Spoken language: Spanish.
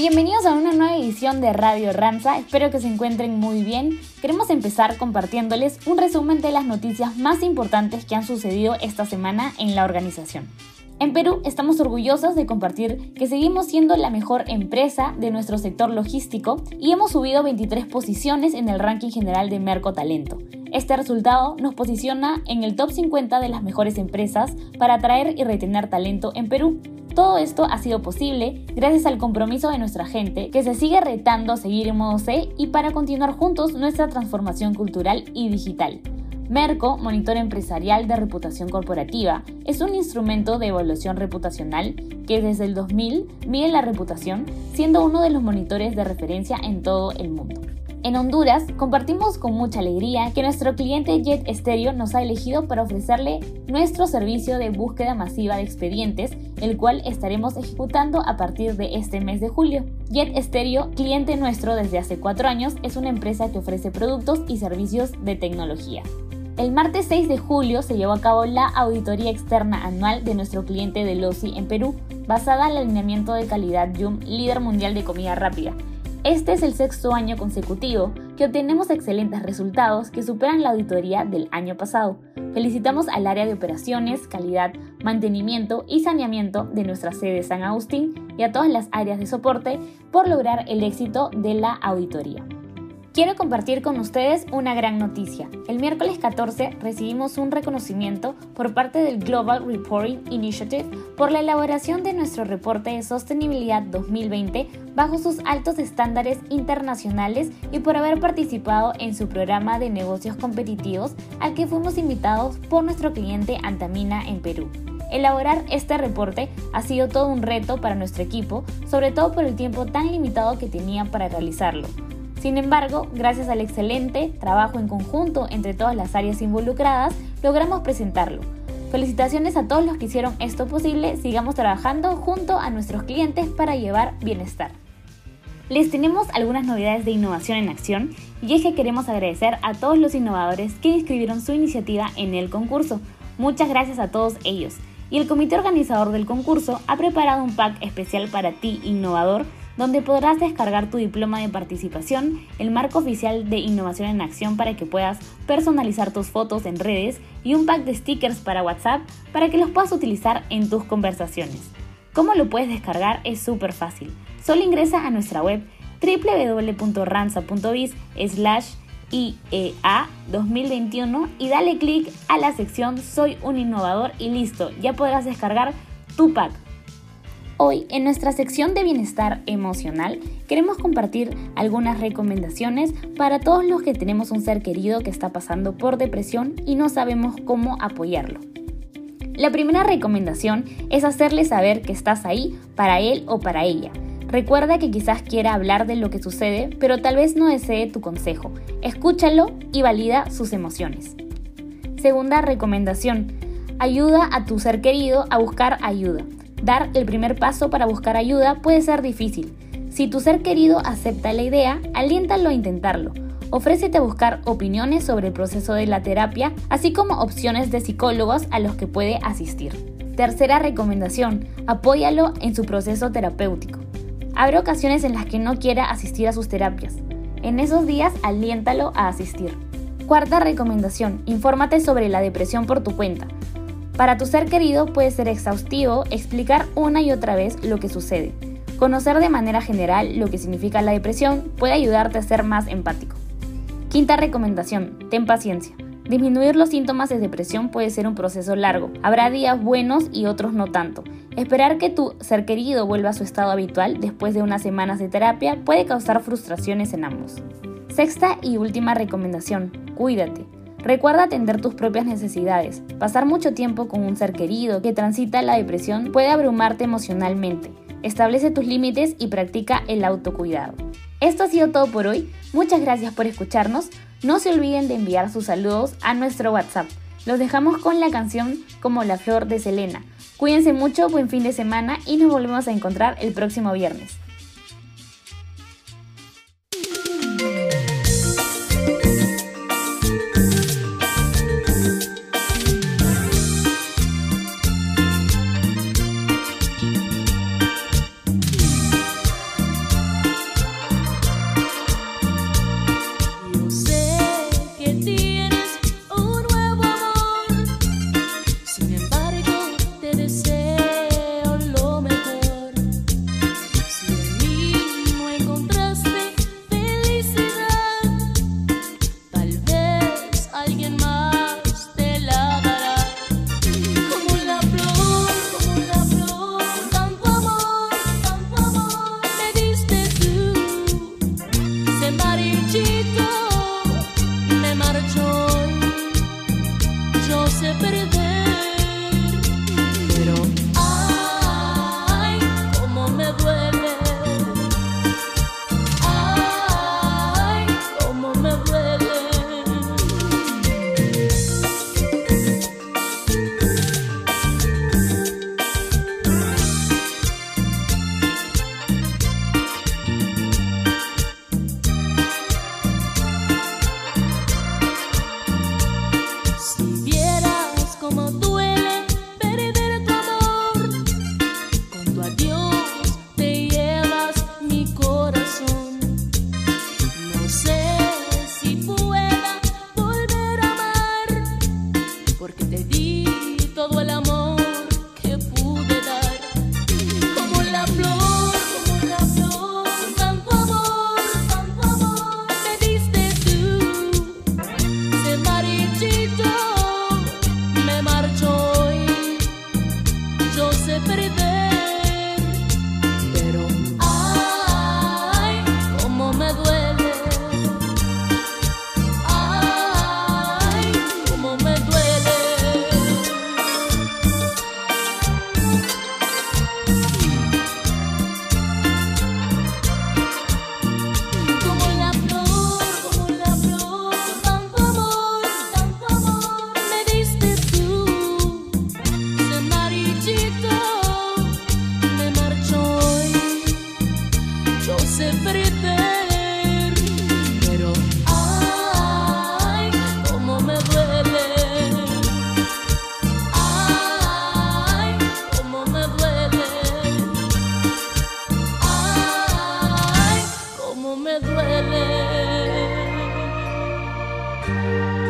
Bienvenidos a una nueva edición de Radio Ranza, espero que se encuentren muy bien. Queremos empezar compartiéndoles un resumen de las noticias más importantes que han sucedido esta semana en la organización. En Perú estamos orgullosos de compartir que seguimos siendo la mejor empresa de nuestro sector logístico y hemos subido 23 posiciones en el ranking general de Merco Talento. Este resultado nos posiciona en el top 50 de las mejores empresas para atraer y retener talento en Perú. Todo esto ha sido posible gracias al compromiso de nuestra gente que se sigue retando a seguir en modo C y para continuar juntos nuestra transformación cultural y digital. Merco, monitor empresarial de reputación corporativa, es un instrumento de evaluación reputacional que desde el 2000 mide la reputación, siendo uno de los monitores de referencia en todo el mundo. En Honduras, compartimos con mucha alegría que nuestro cliente Jet Stereo nos ha elegido para ofrecerle nuestro servicio de búsqueda masiva de expedientes, el cual estaremos ejecutando a partir de este mes de julio. Jet Stereo, cliente nuestro desde hace cuatro años, es una empresa que ofrece productos y servicios de tecnología. El martes 6 de julio se llevó a cabo la auditoría externa anual de nuestro cliente de LOSI en Perú, basada en el alineamiento de calidad Yum, líder mundial de comida rápida. Este es el sexto año consecutivo que obtenemos excelentes resultados que superan la auditoría del año pasado. Felicitamos al área de operaciones, calidad, mantenimiento y saneamiento de nuestra sede San Agustín y a todas las áreas de soporte por lograr el éxito de la auditoría. Quiero compartir con ustedes una gran noticia. El miércoles 14 recibimos un reconocimiento por parte del Global Reporting Initiative por la elaboración de nuestro reporte de sostenibilidad 2020 bajo sus altos estándares internacionales y por haber participado en su programa de negocios competitivos al que fuimos invitados por nuestro cliente Antamina en Perú. Elaborar este reporte ha sido todo un reto para nuestro equipo, sobre todo por el tiempo tan limitado que tenía para realizarlo. Sin embargo, gracias al excelente trabajo en conjunto entre todas las áreas involucradas, logramos presentarlo. Felicitaciones a todos los que hicieron esto posible, sigamos trabajando junto a nuestros clientes para llevar bienestar. Les tenemos algunas novedades de innovación en acción y es que queremos agradecer a todos los innovadores que inscribieron su iniciativa en el concurso. Muchas gracias a todos ellos. Y el comité organizador del concurso ha preparado un pack especial para ti, innovador, donde podrás descargar tu diploma de participación, el marco oficial de innovación en acción para que puedas personalizar tus fotos en redes y un pack de stickers para WhatsApp para que los puedas utilizar en tus conversaciones. ¿Cómo lo puedes descargar? Es súper fácil. Solo ingresa a nuestra web www.ranza.biz slash IEA 2021 y dale clic a la sección Soy un innovador y listo, ya podrás descargar tu pack. Hoy, en nuestra sección de bienestar emocional, queremos compartir algunas recomendaciones para todos los que tenemos un ser querido que está pasando por depresión y no sabemos cómo apoyarlo. La primera recomendación es hacerle saber que estás ahí para él o para ella. Recuerda que quizás quiera hablar de lo que sucede, pero tal vez no desee tu consejo. Escúchalo y valida sus emociones. Segunda recomendación. Ayuda a tu ser querido a buscar ayuda. Dar el primer paso para buscar ayuda puede ser difícil. Si tu ser querido acepta la idea, aliéntalo a intentarlo. Ofrécete a buscar opiniones sobre el proceso de la terapia, así como opciones de psicólogos a los que puede asistir. Tercera recomendación, apóyalo en su proceso terapéutico. Habrá ocasiones en las que no quiera asistir a sus terapias. En esos días, aliéntalo a asistir. Cuarta recomendación, infórmate sobre la depresión por tu cuenta. Para tu ser querido puede ser exhaustivo explicar una y otra vez lo que sucede. Conocer de manera general lo que significa la depresión puede ayudarte a ser más empático. Quinta recomendación, ten paciencia. Disminuir los síntomas de depresión puede ser un proceso largo. Habrá días buenos y otros no tanto. Esperar que tu ser querido vuelva a su estado habitual después de unas semanas de terapia puede causar frustraciones en ambos. Sexta y última recomendación, cuídate. Recuerda atender tus propias necesidades. Pasar mucho tiempo con un ser querido que transita la depresión puede abrumarte emocionalmente. Establece tus límites y practica el autocuidado. Esto ha sido todo por hoy. Muchas gracias por escucharnos. No se olviden de enviar sus saludos a nuestro WhatsApp. Los dejamos con la canción Como la flor de Selena. Cuídense mucho, buen fin de semana y nos volvemos a encontrar el próximo viernes. but perdí. Música